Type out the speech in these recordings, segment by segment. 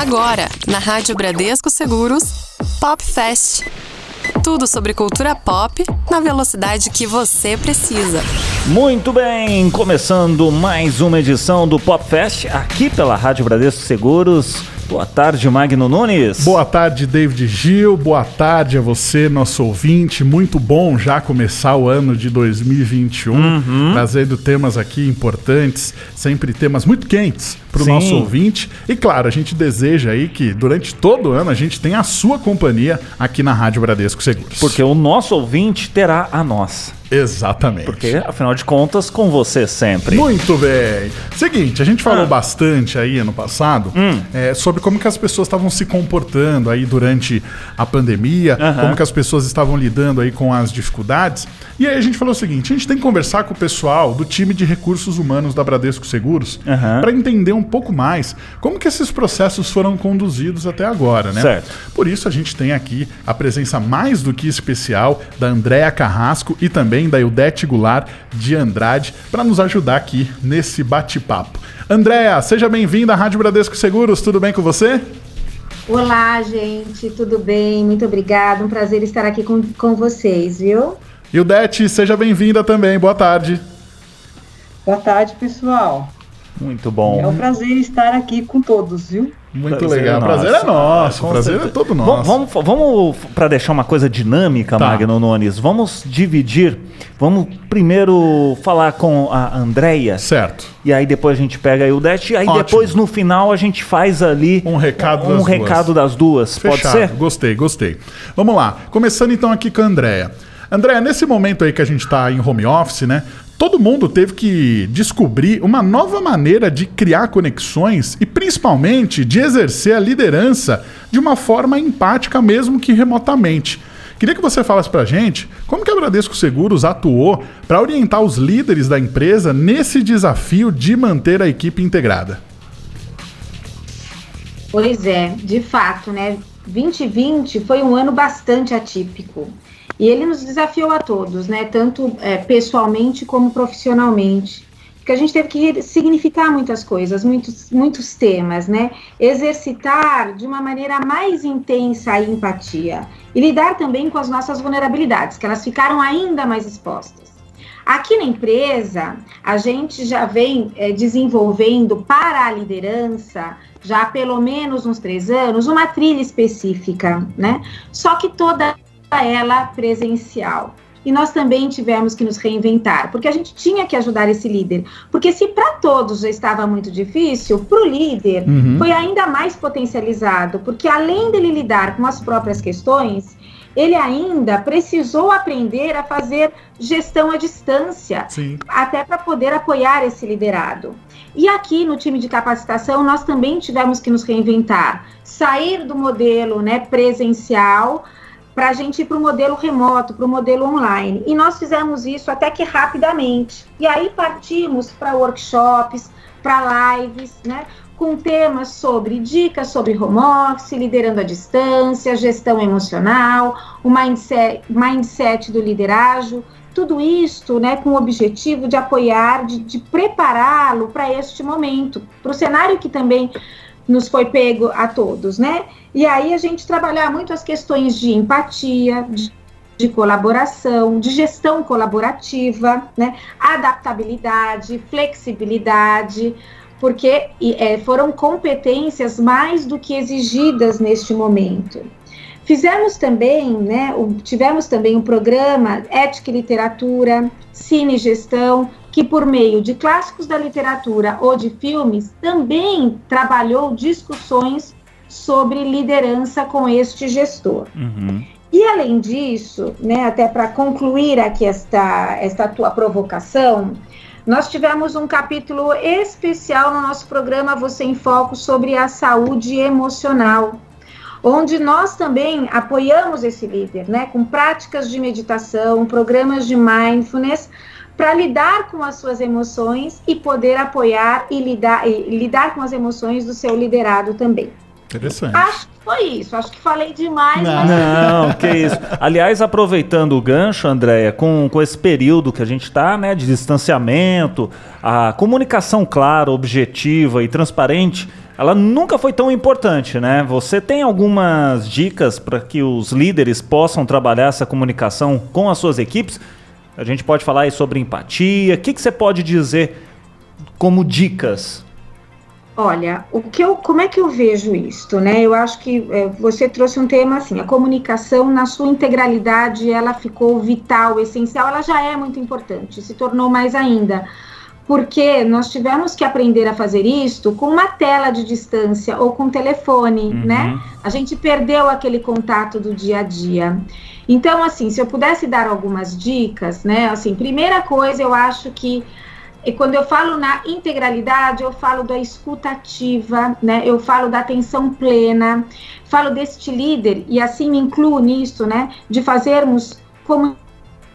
Agora, na Rádio Bradesco Seguros, Pop Fest. Tudo sobre cultura pop na velocidade que você precisa. Muito bem, começando mais uma edição do Pop Fest aqui pela Rádio Bradesco Seguros. Boa tarde, Magno Nunes. Boa tarde, David Gil. Boa tarde a você, nosso ouvinte. Muito bom já começar o ano de 2021, uhum. trazendo temas aqui importantes, sempre temas muito quentes para o nosso ouvinte. E claro, a gente deseja aí que durante todo o ano a gente tenha a sua companhia aqui na Rádio Bradesco Seguros. Porque o nosso ouvinte terá a nossa. Exatamente. Porque, afinal de contas, com você sempre. Muito bem. Seguinte, a gente falou ah. bastante aí ano passado hum. é, sobre como que as pessoas estavam se comportando aí durante a pandemia, como que as pessoas estavam lidando aí com as dificuldades. E aí a gente falou o seguinte, a gente tem que conversar com o pessoal do time de recursos humanos da Bradesco Seguros para entender um pouco mais como que esses processos foram conduzidos até agora, né? Certo. Por isso a gente tem aqui a presença mais do que especial da Andréa Carrasco e também também da Ildete Goulart de Andrade para nos ajudar aqui nesse bate-papo. Andréa, seja bem-vinda à Rádio Bradesco Seguros, tudo bem com você? Olá, gente, tudo bem? Muito obrigada, um prazer estar aqui com, com vocês, viu? Ildete, seja bem-vinda também, boa tarde. Boa tarde, pessoal. Muito bom. É um prazer estar aqui com todos, viu? Muito prazer legal. É prazer é nosso. O prazer é todo nosso. Vamos, vamos, vamos para deixar uma coisa dinâmica, tá. Magno Nunes, vamos dividir. Vamos primeiro falar com a Andrea. Certo. E aí depois a gente pega aí o Dash. E aí Ótimo. depois no final a gente faz ali um recado, um das, recado duas. das duas. Fechado. Pode ser? Gostei, gostei. Vamos lá. Começando então aqui com a Andrea. André, nesse momento aí que a gente está em home office, né? Todo mundo teve que descobrir uma nova maneira de criar conexões e principalmente de exercer a liderança de uma forma empática, mesmo que remotamente. Queria que você falasse para a gente como que a Bradesco Seguros atuou para orientar os líderes da empresa nesse desafio de manter a equipe integrada. Pois é, de fato, né? 2020 foi um ano bastante atípico. E ele nos desafiou a todos, né? Tanto é, pessoalmente como profissionalmente. Porque a gente teve que significar muitas coisas, muitos, muitos temas, né? Exercitar de uma maneira mais intensa a empatia. E lidar também com as nossas vulnerabilidades, que elas ficaram ainda mais expostas. Aqui na empresa, a gente já vem é, desenvolvendo para a liderança, já há pelo menos uns três anos, uma trilha específica, né? Só que toda ela presencial. E nós também tivemos que nos reinventar, porque a gente tinha que ajudar esse líder. Porque se para todos já estava muito difícil, para o líder uhum. foi ainda mais potencializado, porque além dele lidar com as próprias questões, ele ainda precisou aprender a fazer gestão à distância, Sim. até para poder apoiar esse liderado. E aqui no time de capacitação, nós também tivemos que nos reinventar, sair do modelo né, presencial para a gente ir para o modelo remoto, para o modelo online. E nós fizemos isso até que rapidamente. E aí partimos para workshops, para lives, né? Com temas sobre dicas sobre home office, liderando a distância, gestão emocional, o mindset, mindset do liderágio, tudo isto né, com o objetivo de apoiar, de, de prepará-lo para este momento, para o cenário que também nos foi pego a todos, né? E aí a gente trabalhar muito as questões de empatia, de, de colaboração, de gestão colaborativa, né? Adaptabilidade, flexibilidade, porque é, foram competências mais do que exigidas neste momento. Fizemos também, né, tivemos também um programa Ética e Literatura, Cine Gestão, que por meio de clássicos da literatura ou de filmes também trabalhou discussões sobre liderança com este gestor. Uhum. E além disso, né, até para concluir aqui esta, esta tua provocação, nós tivemos um capítulo especial no nosso programa Você em Foco sobre a saúde emocional, onde nós também apoiamos esse líder, né, com práticas de meditação, programas de mindfulness, para lidar com as suas emoções e poder apoiar e lidar, e lidar com as emoções do seu liderado também. Interessante. Acho que foi isso. Acho que falei demais. Não, mas... não que isso. Aliás, aproveitando o gancho, Andréia, com, com esse período que a gente está, né, de distanciamento, a comunicação clara, objetiva e transparente ela nunca foi tão importante, né? Você tem algumas dicas para que os líderes possam trabalhar essa comunicação com as suas equipes? A gente pode falar aí sobre empatia. O que, que você pode dizer como dicas? Olha, o que eu, como é que eu vejo isto, né? Eu acho que é, você trouxe um tema assim, a comunicação na sua integralidade, ela ficou vital, essencial, ela já é muito importante, se tornou mais ainda porque nós tivemos que aprender a fazer isto com uma tela de distância ou com telefone, uhum. né? A gente perdeu aquele contato do dia a dia. Então, assim, se eu pudesse dar algumas dicas, né? Assim, primeira coisa, eu acho que e quando eu falo na integralidade, eu falo da escutativa, né? Eu falo da atenção plena, falo deste líder e assim me incluo nisso, né? De fazermos como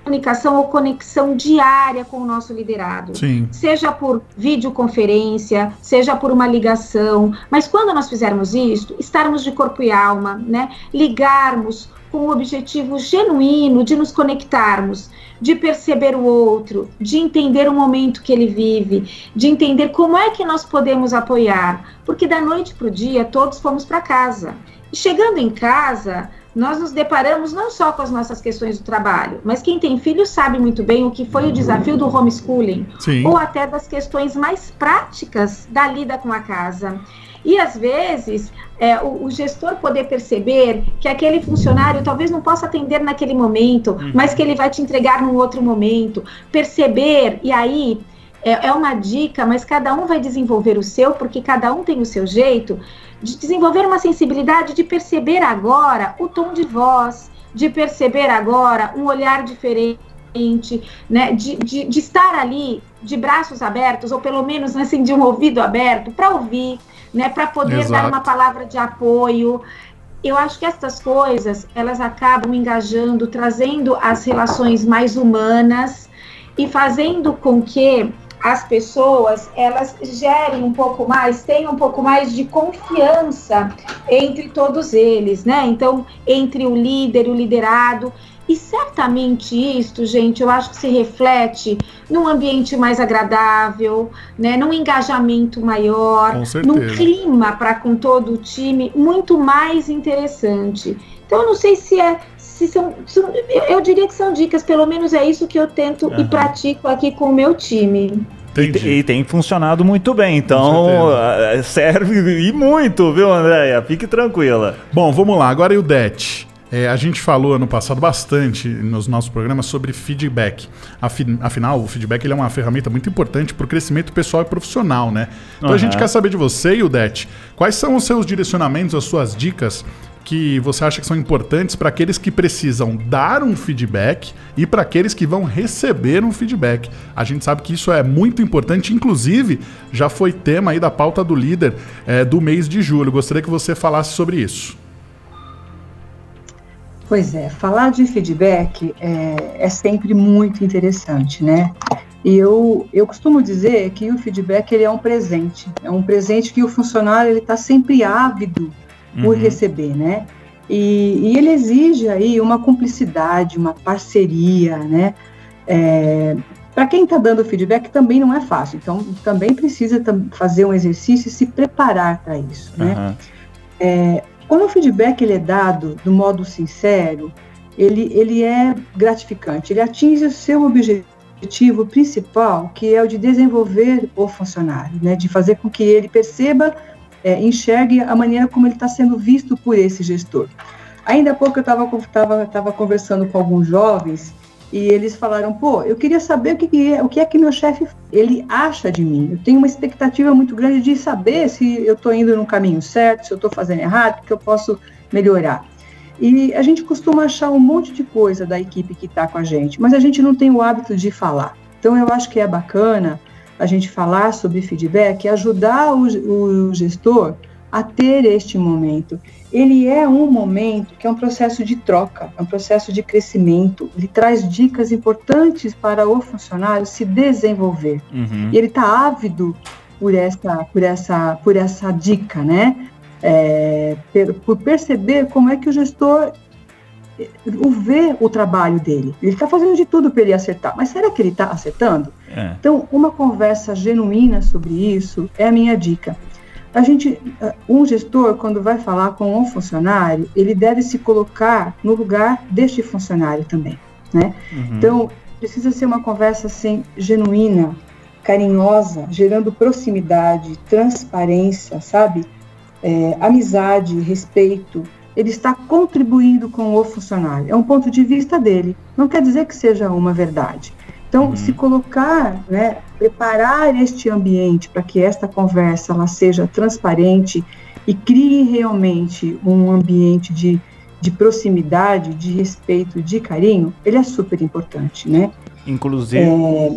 comunicação ou conexão diária com o nosso liderado. Sim. Seja por videoconferência, seja por uma ligação. Mas quando nós fizermos isso, estarmos de corpo e alma, né? Ligarmos com o objetivo genuíno de nos conectarmos, de perceber o outro, de entender o momento que ele vive, de entender como é que nós podemos apoiar. Porque da noite para o dia todos fomos para casa. E chegando em casa, nós nos deparamos não só com as nossas questões do trabalho, mas quem tem filho sabe muito bem o que foi o desafio do homeschooling, Sim. ou até das questões mais práticas da lida com a casa. E às vezes é, o, o, gestor poder perceber que aquele funcionário talvez não possa atender naquele momento, uhum. mas que ele vai te entregar num outro momento. Perceber, e aí é, é uma dica, mas cada um vai desenvolver o seu, porque cada um tem o seu jeito de desenvolver uma sensibilidade de perceber agora o tom de voz, de perceber agora um olhar diferente, né, de, de, de estar ali de braços abertos, ou pelo menos assim, de um ouvido aberto, para ouvir, né, para poder Exato. dar uma palavra de apoio. Eu acho que essas coisas, elas acabam engajando, trazendo as relações mais humanas e fazendo com que as pessoas elas gerem um pouco mais, tenham um pouco mais de confiança entre todos eles, né? Então, entre o líder e o liderado. E certamente isto, gente, eu acho que se reflete num ambiente mais agradável, né, num engajamento maior, num clima para com todo o time muito mais interessante. Então, eu não sei se é se são, são, eu diria que são dicas, pelo menos é isso que eu tento uhum. e pratico aqui com o meu time. E, e, tem funcionado muito bem, então serve e muito, viu, Andréia? Fique tranquila. Bom, vamos lá, agora e o DET. É, a gente falou ano passado bastante nos nossos programas sobre feedback. Afinal, o feedback ele é uma ferramenta muito importante para o crescimento pessoal e profissional, né? Então uhum. a gente quer saber de você, Udete, quais são os seus direcionamentos, as suas dicas que você acha que são importantes para aqueles que precisam dar um feedback e para aqueles que vão receber um feedback. A gente sabe que isso é muito importante, inclusive já foi tema aí da pauta do líder é, do mês de julho. Gostaria que você falasse sobre isso. Pois é, falar de feedback é, é sempre muito interessante, né? E eu, eu costumo dizer que o feedback ele é um presente, é um presente que o funcionário está sempre ávido por uhum. receber, né? E, e, ele exige aí uma cumplicidade, uma parceria, né? É, para quem está dando feedback também não é fácil, então também precisa fazer um exercício e se preparar para isso, né? Uhum. É, quando o feedback ele é dado do modo sincero, ele, ele é gratificante, ele atinge o seu objetivo principal, que é o de desenvolver o funcionário, né? De fazer com que ele perceba é, enxergue a maneira como ele está sendo visto por esse gestor. Ainda há pouco eu estava tava, tava conversando com alguns jovens e eles falaram, pô, eu queria saber o que, que é, o que é que meu chefe ele acha de mim. Eu tenho uma expectativa muito grande de saber se eu estou indo no caminho certo, se eu estou fazendo errado, o que eu posso melhorar. E a gente costuma achar um monte de coisa da equipe que está com a gente, mas a gente não tem o hábito de falar. Então eu acho que é bacana a gente falar sobre feedback, ajudar o, o gestor a ter este momento. Ele é um momento que é um processo de troca, é um processo de crescimento. Ele traz dicas importantes para o funcionário se desenvolver. Uhum. E ele está ávido por essa, por essa, por essa dica, né? É, por perceber como é que o gestor o ver o trabalho dele. Ele está fazendo de tudo para ele acertar, mas será que ele está acertando? É. Então, uma conversa genuína sobre isso é a minha dica. a gente, um gestor, quando vai falar com um funcionário, ele deve se colocar no lugar deste funcionário também, né? Uhum. Então, precisa ser uma conversa assim, genuína, carinhosa, gerando proximidade, transparência, sabe? É, amizade, respeito. Ele está contribuindo com o funcionário. É um ponto de vista dele. Não quer dizer que seja uma verdade. Então, uhum. se colocar, né, preparar este ambiente para que esta conversa ela seja transparente e crie realmente um ambiente de, de proximidade, de respeito, de carinho, ele é super importante, né? Inclusive. É...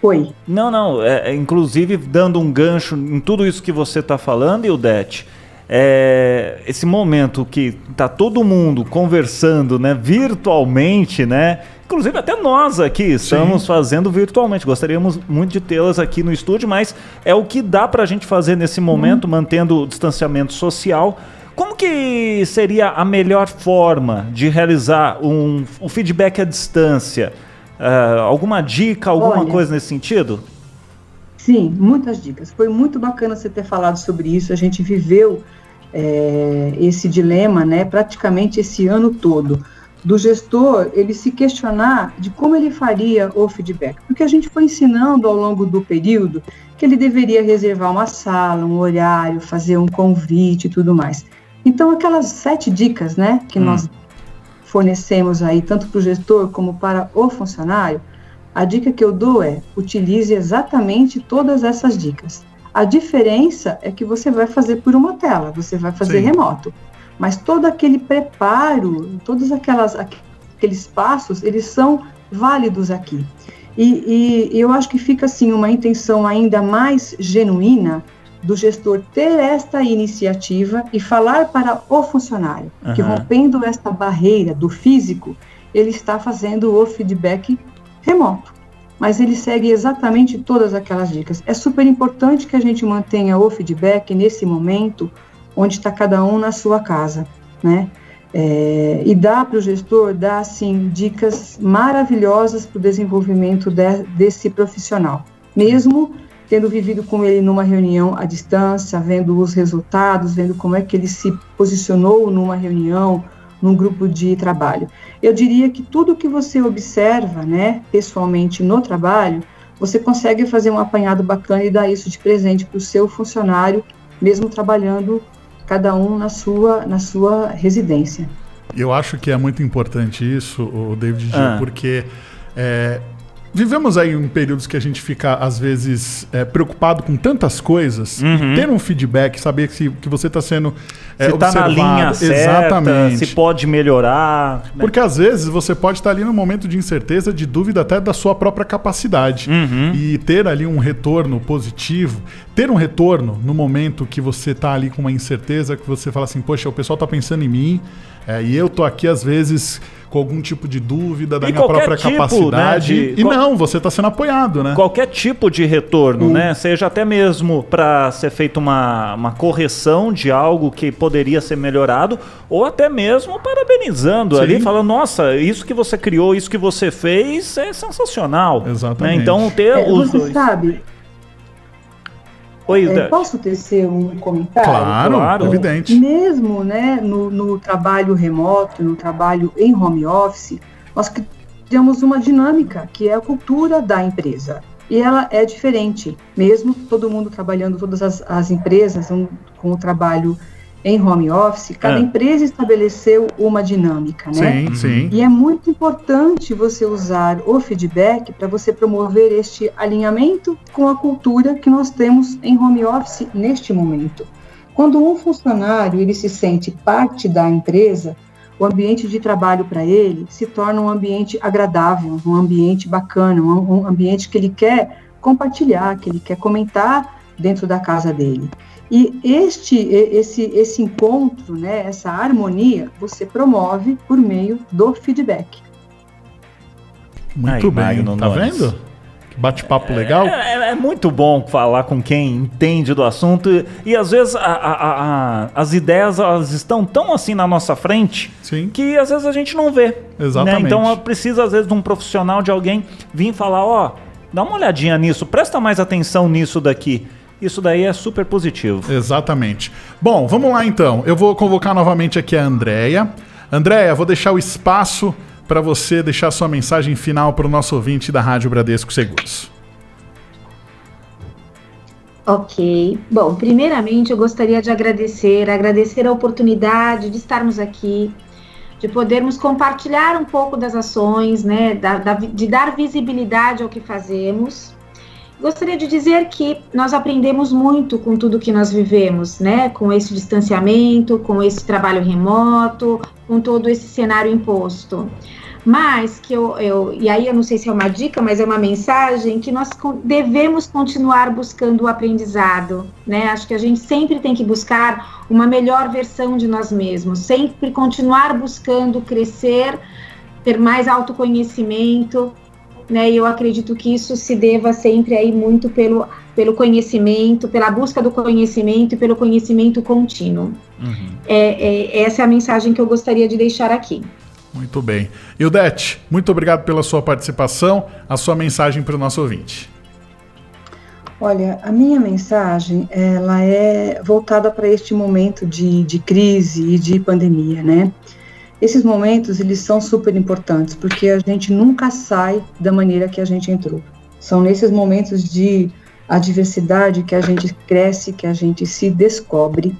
Oi. Não, não. É, é, inclusive, dando um gancho em tudo isso que você está falando, Ildete, é, esse momento que está todo mundo conversando né, virtualmente, né? Inclusive, até nós aqui estamos Sim. fazendo virtualmente. Gostaríamos muito de tê-las aqui no estúdio, mas é o que dá para a gente fazer nesse momento, hum. mantendo o distanciamento social. Como que seria a melhor forma de realizar um, um feedback à distância? Uh, alguma dica, alguma Olha, coisa nesse sentido? Sim, muitas dicas. Foi muito bacana você ter falado sobre isso. A gente viveu é, esse dilema, né, praticamente esse ano todo do gestor ele se questionar de como ele faria o feedback, porque a gente foi ensinando ao longo do período que ele deveria reservar uma sala, um horário, fazer um convite e tudo mais. Então aquelas sete dicas, né, que hum. nós fornecemos aí tanto para o gestor como para o funcionário, a dica que eu dou é utilize exatamente todas essas dicas. A diferença é que você vai fazer por uma tela, você vai fazer Sim. remoto. Mas todo aquele preparo, todos aquelas, aqueles passos, eles são válidos aqui. E, e, eu acho que fica assim uma intenção ainda mais genuína do gestor ter esta iniciativa e falar para o funcionário uhum. que rompendo esta barreira do físico, ele está fazendo o feedback remoto. Mas ele segue exatamente todas aquelas dicas. É super importante que a gente mantenha o feedback nesse momento onde está cada um na sua casa, né? É, e dá para o gestor dar assim dicas maravilhosas para o desenvolvimento de, desse profissional, mesmo tendo vivido com ele numa reunião à distância, vendo os resultados, vendo como é que ele se posicionou numa reunião, num grupo de trabalho. Eu diria que tudo que você observa, né, pessoalmente no trabalho, você consegue fazer um apanhado bacana e dar isso de presente para o seu funcionário, mesmo trabalhando cada um na sua, na sua residência. Eu acho que é muito importante isso, o David, ah. porque é, Vivemos aí em períodos que a gente fica, às vezes, é, preocupado com tantas coisas. Uhum. ter um feedback, saber que, que você está sendo é, se está na linha certa, se pode melhorar. Né? Porque às vezes você pode estar tá ali num momento de incerteza, de dúvida até da sua própria capacidade. Uhum. E ter ali um retorno positivo, ter um retorno no momento que você está ali com uma incerteza, que você fala assim, poxa, o pessoal está pensando em mim, é, e eu tô aqui às vezes com algum tipo de dúvida da e minha própria tipo, capacidade. Né, de, e não, você está sendo apoiado, né? Qualquer tipo de retorno, né? Seja até mesmo para ser feita uma, uma correção de algo que poderia ser melhorado, ou até mesmo parabenizando Sim. ali, falando, nossa, isso que você criou, isso que você fez é sensacional. Né? Exatamente. Né? Então ter é, os você dois. sabe, Oi, é, posso tecer um comentário? Claro, claro. evidente. Mesmo né, no, no, trabalho remoto, no trabalho em home office, nós criamos uma dinâmica que é a cultura da empresa. E ela é diferente, mesmo todo mundo trabalhando, todas as, as empresas um, com o trabalho em home office, cada é. empresa estabeleceu uma dinâmica, né? Sim, sim. E é muito importante você usar o feedback para você promover este alinhamento com a cultura que nós temos em home office neste momento. Quando um funcionário ele se sente parte da empresa, o ambiente de trabalho para ele se torna um ambiente agradável, um ambiente bacana, um, um ambiente que ele quer compartilhar, que ele quer comentar dentro da casa dele. E este, esse, esse encontro, né, essa harmonia, você promove por meio do feedback. Muito Aí, bem, Magno tá Nunes. vendo? Que bate-papo legal. É, é, é, muito bom falar com quem entende do assunto e às vezes a, a, a, as ideias elas estão tão assim na nossa frente Sim. que às vezes a gente não vê. Né? Exatamente. Né? Então precisa às vezes de um profissional, de alguém vir falar, ó, oh, dá uma olhadinha nisso, presta mais atenção nisso daqui. Isso daí é super positivo. Exatamente. Bom, vamos lá então. Eu vou convocar novamente aqui a Andréia. Andréia, vou deixar o espaço para você deixar sua mensagem final para o nosso ouvinte da Rádio Bradesco Seguros. Ok. Bom, primeiramente eu gostaria de agradecer, agradecer a oportunidade de estarmos aqui, de podermos compartilhar um pouco das ações, né, da, da, de dar visibilidade ao que fazemos. Gostaria de dizer que nós aprendemos muito com tudo que nós vivemos, né, com esse distanciamento, com esse trabalho remoto, com todo esse cenário imposto mas que eu, eu, e aí eu não sei se é uma dica, mas é uma mensagem que nós devemos continuar buscando o aprendizado, né? Acho que a gente sempre tem que buscar uma melhor versão de nós mesmos, sempre continuar buscando crescer, ter mais autoconhecimento, né? E eu acredito que isso se deva sempre aí muito pelo, pelo conhecimento, pela busca do conhecimento e pelo conhecimento contínuo. Uhum. É, é, essa é a mensagem que eu gostaria de deixar aqui. Muito bem. Ildete, muito obrigado pela sua participação, a sua mensagem para o nosso ouvinte. Olha, a minha mensagem, ela é voltada para este momento de, de crise e de pandemia, né? Esses momentos, eles são super importantes, porque a gente nunca sai da maneira que a gente entrou. São nesses momentos de adversidade que a gente cresce, que a gente se descobre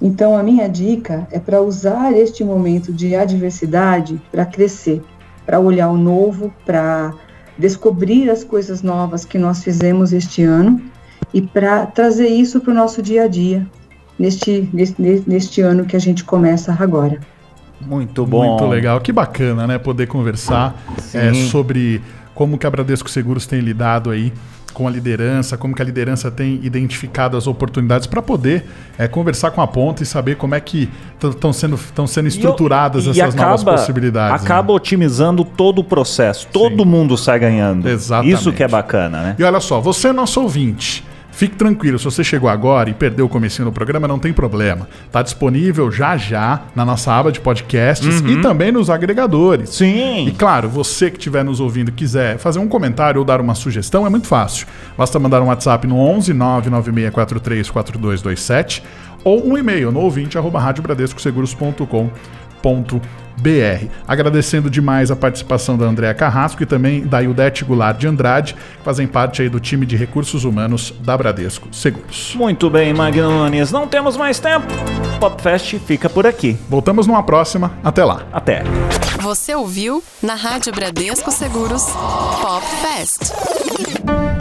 então, a minha dica é para usar este momento de adversidade para crescer, para olhar o novo, para descobrir as coisas novas que nós fizemos este ano e para trazer isso para o nosso dia a dia, neste, neste, neste ano que a gente começa agora. Muito bom. Muito legal. Que bacana, né? Poder conversar é, sobre como que a Bradesco Seguros tem lidado aí com a liderança, como que a liderança tem identificado as oportunidades para poder é, conversar com a ponta e saber como é que estão sendo, sendo estruturadas e, essas e acaba, novas possibilidades. Né? Acaba né? otimizando todo o processo. Todo Sim. mundo sai ganhando. Exatamente. Isso que é bacana, né? E olha só, você é nosso ouvinte. Fique tranquilo, se você chegou agora e perdeu o comecinho do programa, não tem problema. Está disponível já já na nossa aba de podcasts uhum. e também nos agregadores. Sim. E claro, você que estiver nos ouvindo quiser fazer um comentário ou dar uma sugestão, é muito fácil. Basta mandar um WhatsApp no 11 99643 4227 ou um e-mail no ouvinte arroba BR. Agradecendo demais a participação da Andréa Carrasco e também da Ildete Goulart de Andrade, que fazem parte aí do time de recursos humanos da Bradesco Seguros. Muito bem, Magnones. Não temos mais tempo. Popfest fica por aqui. Voltamos numa próxima. Até lá. Até. Você ouviu na Rádio Bradesco Seguros Popfest.